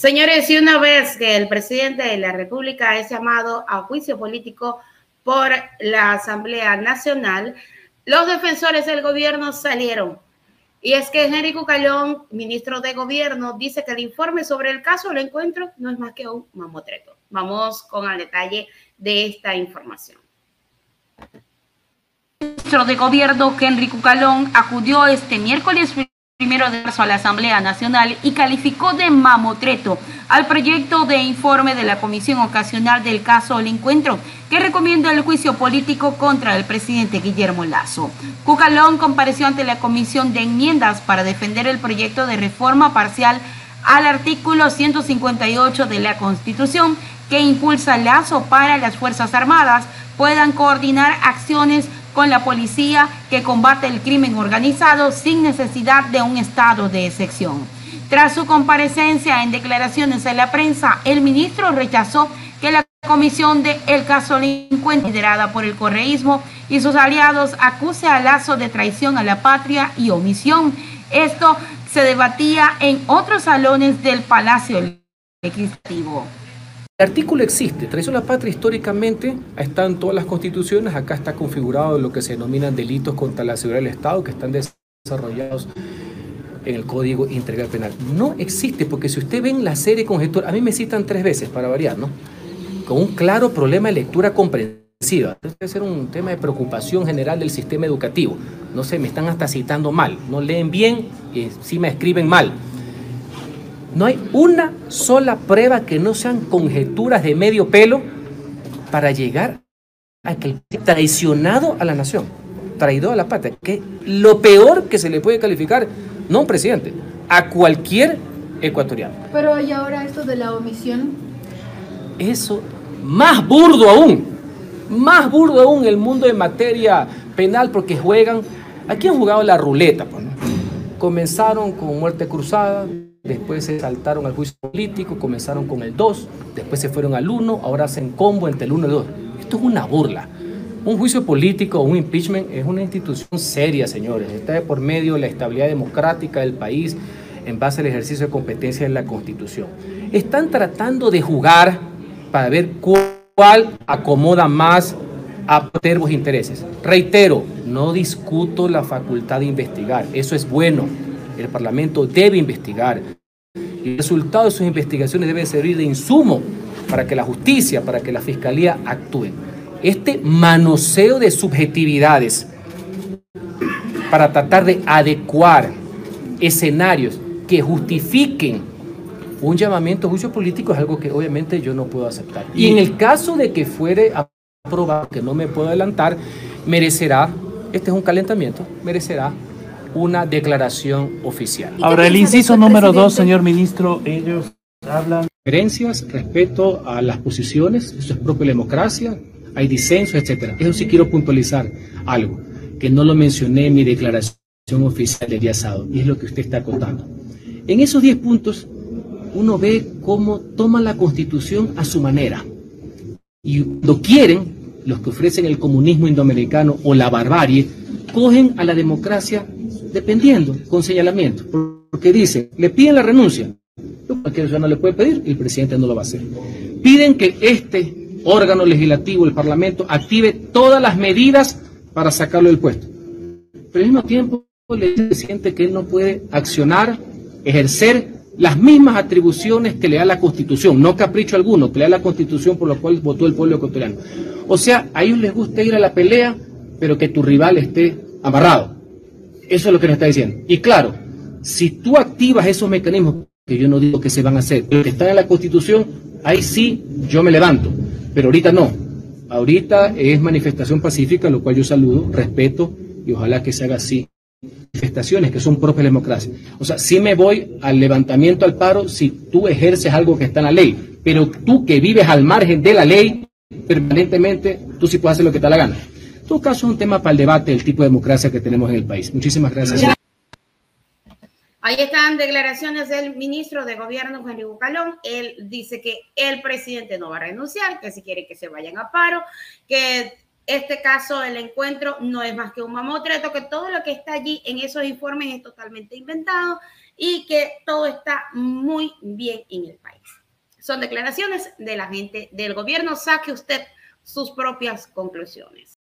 Señores, y una vez que el presidente de la República es llamado a juicio político por la Asamblea Nacional, los defensores del gobierno salieron. Y es que Henry Cucalón, ministro de Gobierno, dice que el informe sobre el caso del encuentro no es más que un mamotreto. Vamos con el detalle de esta información. El ministro de Gobierno, Henry Cucalón, acudió este miércoles primero de marzo a la Asamblea Nacional y calificó de mamotreto al proyecto de informe de la Comisión Ocasional del caso del encuentro que recomienda el juicio político contra el presidente Guillermo Lazo. Cucalón compareció ante la Comisión de Enmiendas para defender el proyecto de reforma parcial al artículo 158 de la Constitución que impulsa Lazo para las Fuerzas Armadas puedan coordinar acciones con la policía que combate el crimen organizado sin necesidad de un estado de excepción. Tras su comparecencia en declaraciones en la prensa, el ministro rechazó que la comisión de El Caso liderada por el correísmo y sus aliados, acuse a Lazo de traición a la patria y omisión. Esto se debatía en otros salones del Palacio Legislativo. El artículo existe, traición a la patria históricamente está en todas las constituciones, acá está configurado lo que se denominan delitos contra la seguridad del Estado que están desarrollados en el Código Integral Penal. No existe, porque si usted ven la serie conjetura, a mí me citan tres veces para variar, ¿no? Con un claro problema de lectura comprensiva. Debe ser un tema de preocupación general del sistema educativo. No sé, me están hasta citando mal, no leen bien y me escriben mal. No hay una sola prueba que no sean conjeturas de medio pelo para llegar a que el traicionado a la nación, traidor a la patria, que lo peor que se le puede calificar, no a un presidente, a cualquier ecuatoriano. Pero y ahora esto de la omisión. Eso, más burdo aún, más burdo aún el mundo de materia penal porque juegan, aquí han jugado la ruleta, pues, comenzaron con muerte cruzada, después se saltaron al juicio político, comenzaron con el 2, después se fueron al 1, ahora hacen combo entre el 1 y el 2. Esto es una burla. Un juicio político un impeachment es una institución seria, señores. Está de por medio de la estabilidad democrática del país en base al ejercicio de competencia en la Constitución. Están tratando de jugar para ver cuál acomoda más a tervos intereses. Reitero, no discuto la facultad de investigar, eso es bueno. El Parlamento debe investigar. Y el resultado de sus investigaciones debe servir de insumo para que la justicia, para que la fiscalía actúe. Este manoseo de subjetividades para tratar de adecuar escenarios que justifiquen un llamamiento a juicio político es algo que obviamente yo no puedo aceptar. Y en el caso de que fuere aprobado, que no me puedo adelantar, merecerá, este es un calentamiento, merecerá una declaración oficial. Ahora, el inciso número dos, señor ministro, ellos hablan... Diferencias, respeto a las posiciones, eso es la democracia, hay disensos, etcétera. Eso sí quiero puntualizar algo, que no lo mencioné en mi declaración oficial del día sábado, y es lo que usted está contando. En esos 10 puntos, uno ve cómo toman la constitución a su manera. Y lo quieren, los que ofrecen el comunismo indoamericano o la barbarie, cogen a la democracia dependiendo, con señalamiento, porque dicen, le piden la renuncia, cualquier ciudadano le puede pedir y el presidente no lo va a hacer. Piden que este órgano legislativo, el Parlamento, active todas las medidas para sacarlo del puesto. Pero al mismo tiempo le dice presidente que él no puede accionar, ejercer las mismas atribuciones que le da la Constitución, no capricho alguno, que le da la Constitución por lo cual votó el pueblo ecuatoriano. O sea, a ellos les gusta ir a la pelea, pero que tu rival esté amarrado. Eso es lo que nos está diciendo. Y claro, si tú activas esos mecanismos, que yo no digo que se van a hacer, pero que están en la Constitución, ahí sí yo me levanto. Pero ahorita no. Ahorita es manifestación pacífica, lo cual yo saludo, respeto y ojalá que se haga así. Manifestaciones que son propias de democracia. O sea, sí me voy al levantamiento al paro si tú ejerces algo que está en la ley, pero tú que vives al margen de la ley permanentemente, tú sí puedes hacer lo que te da la gana todo caso es un tema para el debate del tipo de democracia que tenemos en el país. Muchísimas gracias. Ahí están declaraciones del ministro de Gobierno, Henry Bucalón. Él dice que el presidente no va a renunciar, que si quiere que se vayan a paro, que este caso, el encuentro, no es más que un mamotreto, que todo lo que está allí en esos informes es totalmente inventado y que todo está muy bien en el país. Son declaraciones de la gente del gobierno. Saque usted sus propias conclusiones.